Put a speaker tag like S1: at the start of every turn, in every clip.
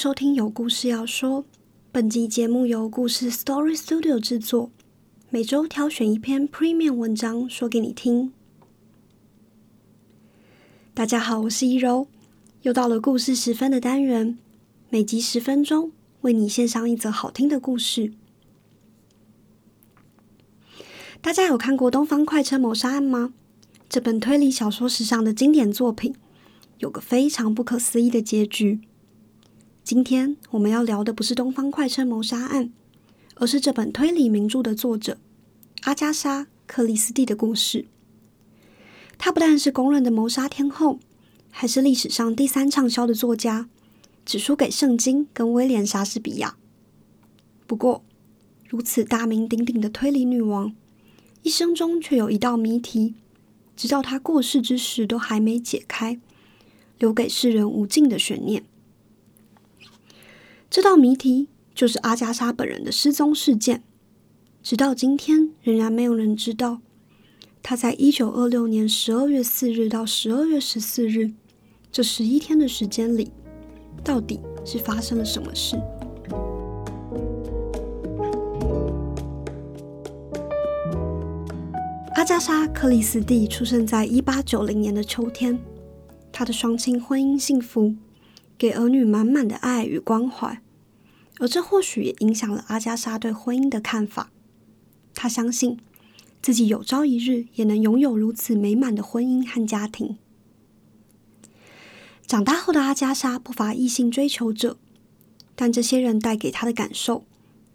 S1: 收听有故事要说。本集节目由故事 Story Studio 制作，每周挑选一篇 Premium 文章说给你听。大家好，我是一柔，又到了故事十分的单元，每集十分钟，为你献上一则好听的故事。大家有看过《东方快车谋杀案》吗？这本推理小说史上的经典作品，有个非常不可思议的结局。今天我们要聊的不是《东方快车谋杀案》，而是这本推理名著的作者阿加莎·克里斯蒂的故事。她不但是公认的谋杀天后，还是历史上第三畅销的作家，只输给圣经跟威廉·莎士比亚。不过，如此大名鼎鼎的推理女王，一生中却有一道谜题，直到她过世之时都还没解开，留给世人无尽的悬念。这道谜题就是阿加莎本人的失踪事件，直到今天仍然没有人知道，她在一九二六年十二月四日到十二月十四日这十一天的时间里，到底是发生了什么事。阿加莎·克里斯蒂出生在一八九零年的秋天，她的双亲婚姻幸福。给儿女满满的爱与关怀，而这或许也影响了阿加莎对婚姻的看法。她相信自己有朝一日也能拥有如此美满的婚姻和家庭。长大后的阿加莎不乏异性追求者，但这些人带给她的感受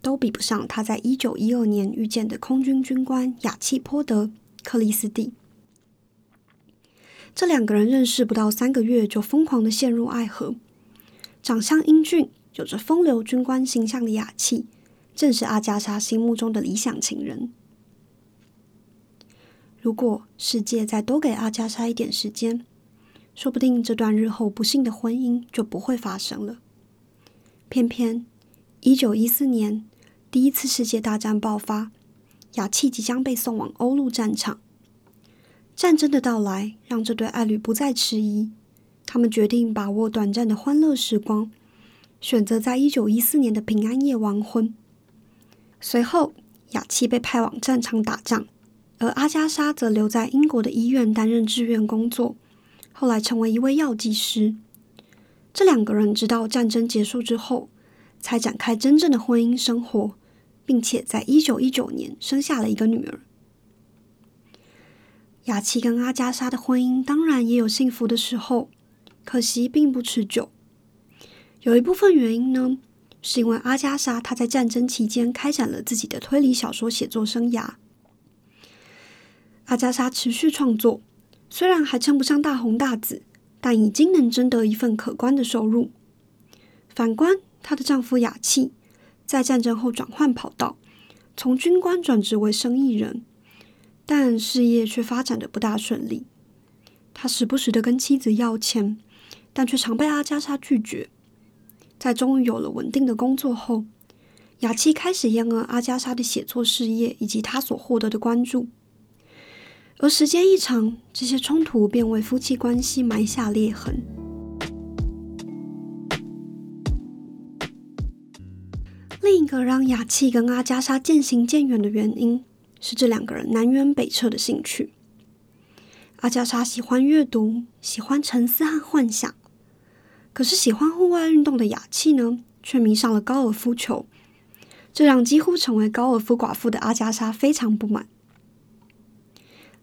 S1: 都比不上她在一九一二年遇见的空军军官雅契波德·克里斯蒂。这两个人认识不到三个月，就疯狂的陷入爱河。长相英俊、有着风流军官形象的雅气，正是阿加莎心目中的理想情人。如果世界再多给阿加莎一点时间，说不定这段日后不幸的婚姻就不会发生了。偏偏，一九一四年，第一次世界大战爆发，雅气即将被送往欧陆战场。战争的到来，让这对爱侣不再迟疑。他们决定把握短暂的欢乐时光，选择在一九一四年的平安夜完婚。随后，雅琪被派往战场打仗，而阿加莎则留在英国的医院担任志愿工作，后来成为一位药剂师。这两个人直到战争结束之后，才展开真正的婚姻生活，并且在一九一九年生下了一个女儿。雅琪跟阿加莎的婚姻当然也有幸福的时候。可惜并不持久。有一部分原因呢，是因为阿加莎她在战争期间开展了自己的推理小说写作生涯。阿加莎持续创作，虽然还称不上大红大紫，但已经能争得一份可观的收入。反观她的丈夫雅契，在战争后转换跑道，从军官转职为生意人，但事业却发展的不大顺利。他时不时的跟妻子要钱。但却常被阿加莎拒绝。在终于有了稳定的工作后，雅琪开始厌恶阿加莎的写作事业以及他所获得的关注。而时间一长，这些冲突便为夫妻关系埋下裂痕。另一个让雅琪跟阿加莎渐行渐远的原因，是这两个人南辕北辙的兴趣。阿加莎喜欢阅读，喜欢沉思和幻想。可是喜欢户外运动的雅气呢，却迷上了高尔夫球，这让几乎成为高尔夫寡妇的阿加莎非常不满。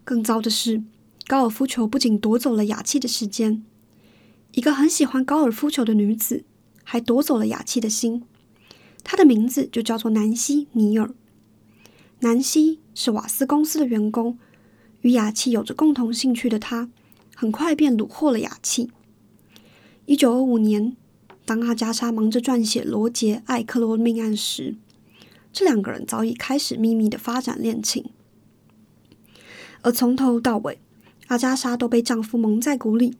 S1: 更糟的是，高尔夫球不仅夺走了雅气的时间，一个很喜欢高尔夫球的女子还夺走了雅气的心。她的名字就叫做南希·尼尔。南希是瓦斯公司的员工，与雅气有着共同兴趣的她，很快便虏获了雅气。一九二五年，当阿加莎忙着撰写罗杰·艾克罗命案时，这两个人早已开始秘密的发展恋情。而从头到尾，阿加莎都被丈夫蒙在鼓里，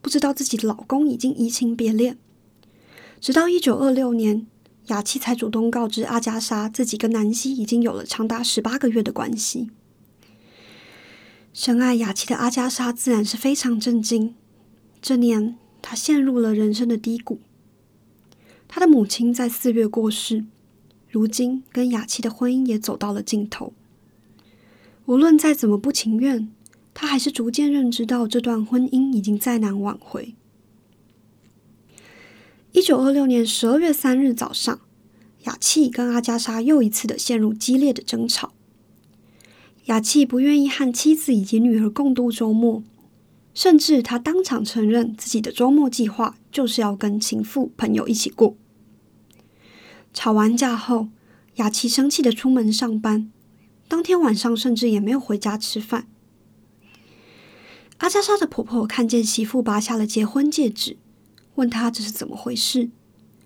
S1: 不知道自己的老公已经移情别恋。直到一九二六年，雅琪才主动告知阿加莎，自己跟南希已经有了长达十八个月的关系。深爱雅琪的阿加莎自然是非常震惊。这年。他陷入了人生的低谷。他的母亲在四月过世，如今跟雅琪的婚姻也走到了尽头。无论再怎么不情愿，他还是逐渐认知到这段婚姻已经再难挽回。一九二六年十二月三日早上，雅琪跟阿加莎又一次的陷入激烈的争吵。雅琪不愿意和妻子以及女儿共度周末，甚至他当场承认自己的周末计划就是要跟情妇朋友一起过。吵完架后，雅琪生气的出门上班，当天晚上甚至也没有回家吃饭。阿加莎的婆婆看见媳妇拔下了结婚戒指，问她这是怎么回事，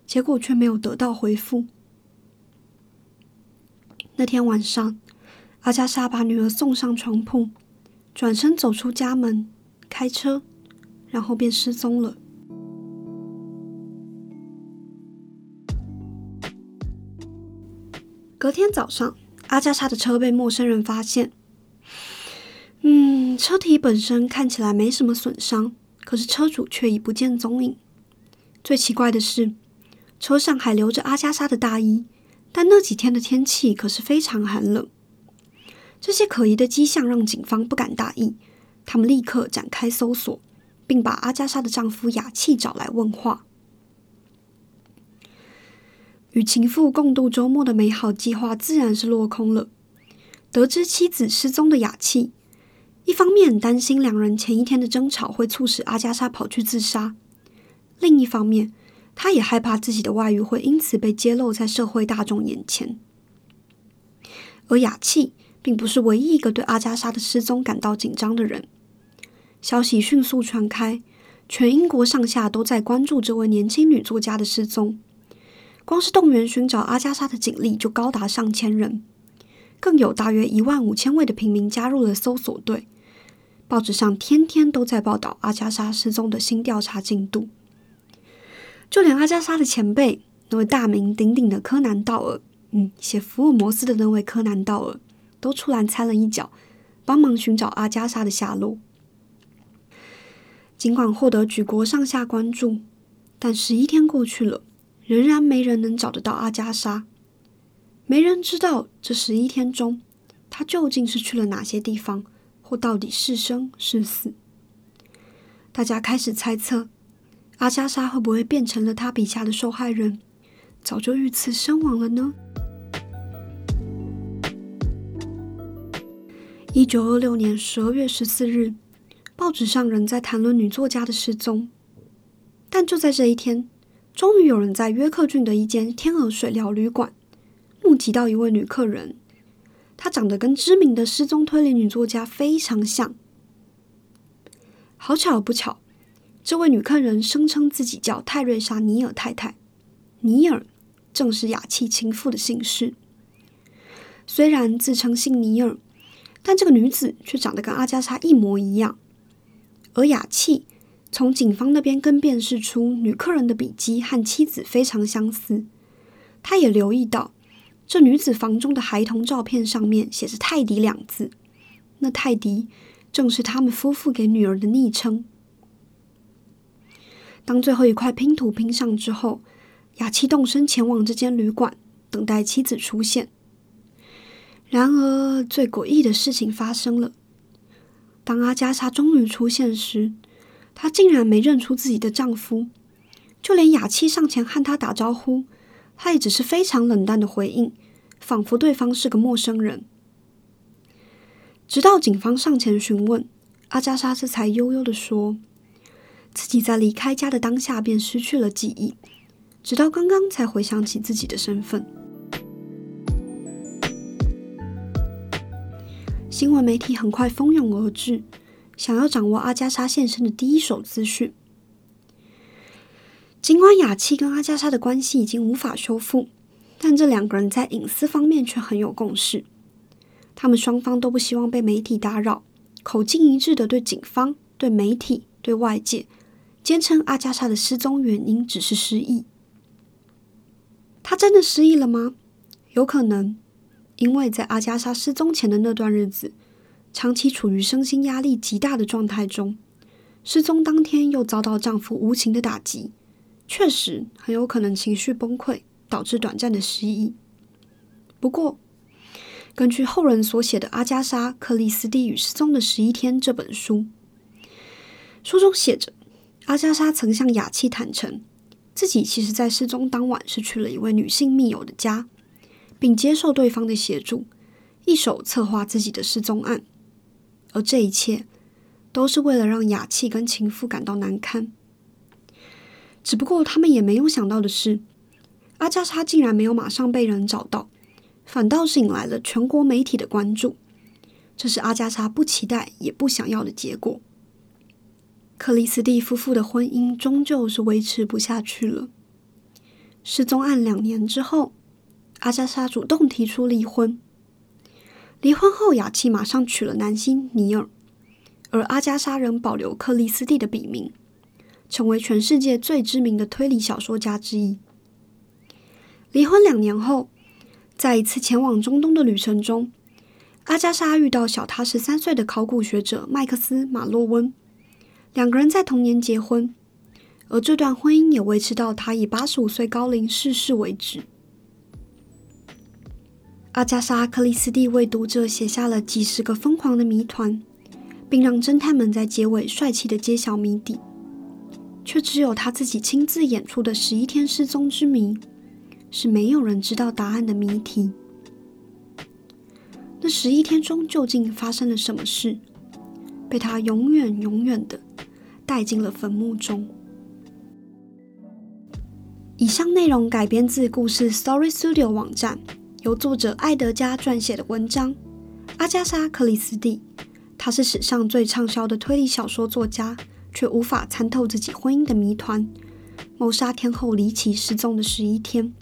S1: 结果却没有得到回复。那天晚上。阿加莎把女儿送上床铺，转身走出家门，开车，然后便失踪了。隔天早上，阿加莎的车被陌生人发现。嗯，车体本身看起来没什么损伤，可是车主却已不见踪影。最奇怪的是，车上还留着阿加莎的大衣，但那几天的天气可是非常寒冷。这些可疑的迹象让警方不敢大意，他们立刻展开搜索，并把阿加莎的丈夫雅气找来问话。与情妇共度周末的美好计划自然是落空了。得知妻子失踪的雅气，一方面担心两人前一天的争吵会促使阿加莎跑去自杀，另一方面，他也害怕自己的外遇会因此被揭露在社会大众眼前。而雅气。并不是唯一一个对阿加莎的失踪感到紧张的人。消息迅速传开，全英国上下都在关注这位年轻女作家的失踪。光是动员寻找阿加莎的警力就高达上千人，更有大约一万五千位的平民加入了搜索队。报纸上天天都在报道阿加莎失踪的新调查进度。就连阿加莎的前辈，那位大名鼎鼎的柯南道尔，嗯，写福尔摩斯的那位柯南道尔。都出来掺了一脚，帮忙寻找阿加莎的下落。尽管获得举国上下关注，但十一天过去了，仍然没人能找得到阿加莎。没人知道这十一天中，她究竟是去了哪些地方，或到底是生是死。大家开始猜测，阿加莎会不会变成了他笔下的受害人，早就遇刺身亡了呢？一九二六年十二月十四日，报纸上仍在谈论女作家的失踪。但就在这一天，终于有人在约克郡的一间天鹅水疗旅馆目击到一位女客人，她长得跟知名的失踪推理女作家非常像。好巧不巧，这位女客人声称自己叫泰瑞莎·尼尔太太，尼尔正是雅气情妇的姓氏。虽然自称姓尼尔。但这个女子却长得跟阿加莎一模一样，而雅气从警方那边更辨识出女客人的笔迹和妻子非常相似。他也留意到这女子房中的孩童照片上面写着“泰迪”两字，那泰迪正是他们夫妇给女儿的昵称。当最后一块拼图拼上之后，雅气动身前往这间旅馆，等待妻子出现。然而，最诡异的事情发生了。当阿加莎终于出现时，她竟然没认出自己的丈夫，就连雅气上前和她打招呼，她也只是非常冷淡的回应，仿佛对方是个陌生人。直到警方上前询问，阿加莎这才悠悠的说，自己在离开家的当下便失去了记忆，直到刚刚才回想起自己的身份。新闻媒体很快蜂拥而至，想要掌握阿加莎现身的第一手资讯。尽管雅琪跟阿加莎的关系已经无法修复，但这两个人在隐私方面却很有共识。他们双方都不希望被媒体打扰，口径一致的对警方、对媒体、对外界坚称阿加莎的失踪原因只是失忆。她真的失忆了吗？有可能。因为在阿加莎失踪前的那段日子，长期处于身心压力极大的状态中，失踪当天又遭到丈夫无情的打击，确实很有可能情绪崩溃，导致短暂的失忆。不过，根据后人所写的《阿加莎·克里斯蒂与失踪的十一天》这本书，书中写着，阿加莎曾向雅契坦诚，自己其实在失踪当晚是去了一位女性密友的家，并接受对方的协助，一手策划自己的失踪案。而这一切，都是为了让雅契跟情妇感到难堪。只不过他们也没有想到的是，阿加莎竟然没有马上被人找到。反倒是引来了全国媒体的关注，这是阿加莎不期待也不想要的结果。克里斯蒂夫妇的婚姻终究是维持不下去了。失踪案两年之后，阿加莎主动提出离婚。离婚后，雅琪马上娶了男星尼尔，而阿加莎仍保留克里斯蒂的笔名，成为全世界最知名的推理小说家之一。离婚两年后。在一次前往中东的旅程中，阿加莎遇到小她十三岁的考古学者麦克斯·马洛温，两个人在同年结婚，而这段婚姻也维持到他以八十五岁高龄逝世为止。阿加莎·克里斯蒂为读者写下了几十个疯狂的谜团，并让侦探们在结尾帅气的揭晓谜底，却只有他自己亲自演出的十一天失踪之谜。是没有人知道答案的谜题。那十一天中究竟发生了什么事，被他永远永远的带进了坟墓中。以上内容改编自故事 Story Studio 网站，由作者艾德加撰写的文章。阿加莎·克里斯蒂，他是史上最畅销的推理小说作家，却无法参透自己婚姻的谜团，谋杀天后离奇失踪的十一天。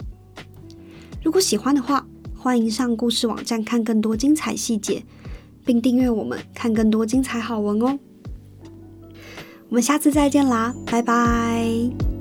S1: 如果喜欢的话，欢迎上故事网站看更多精彩细节，并订阅我们看更多精彩好文哦。我们下次再见啦，拜拜。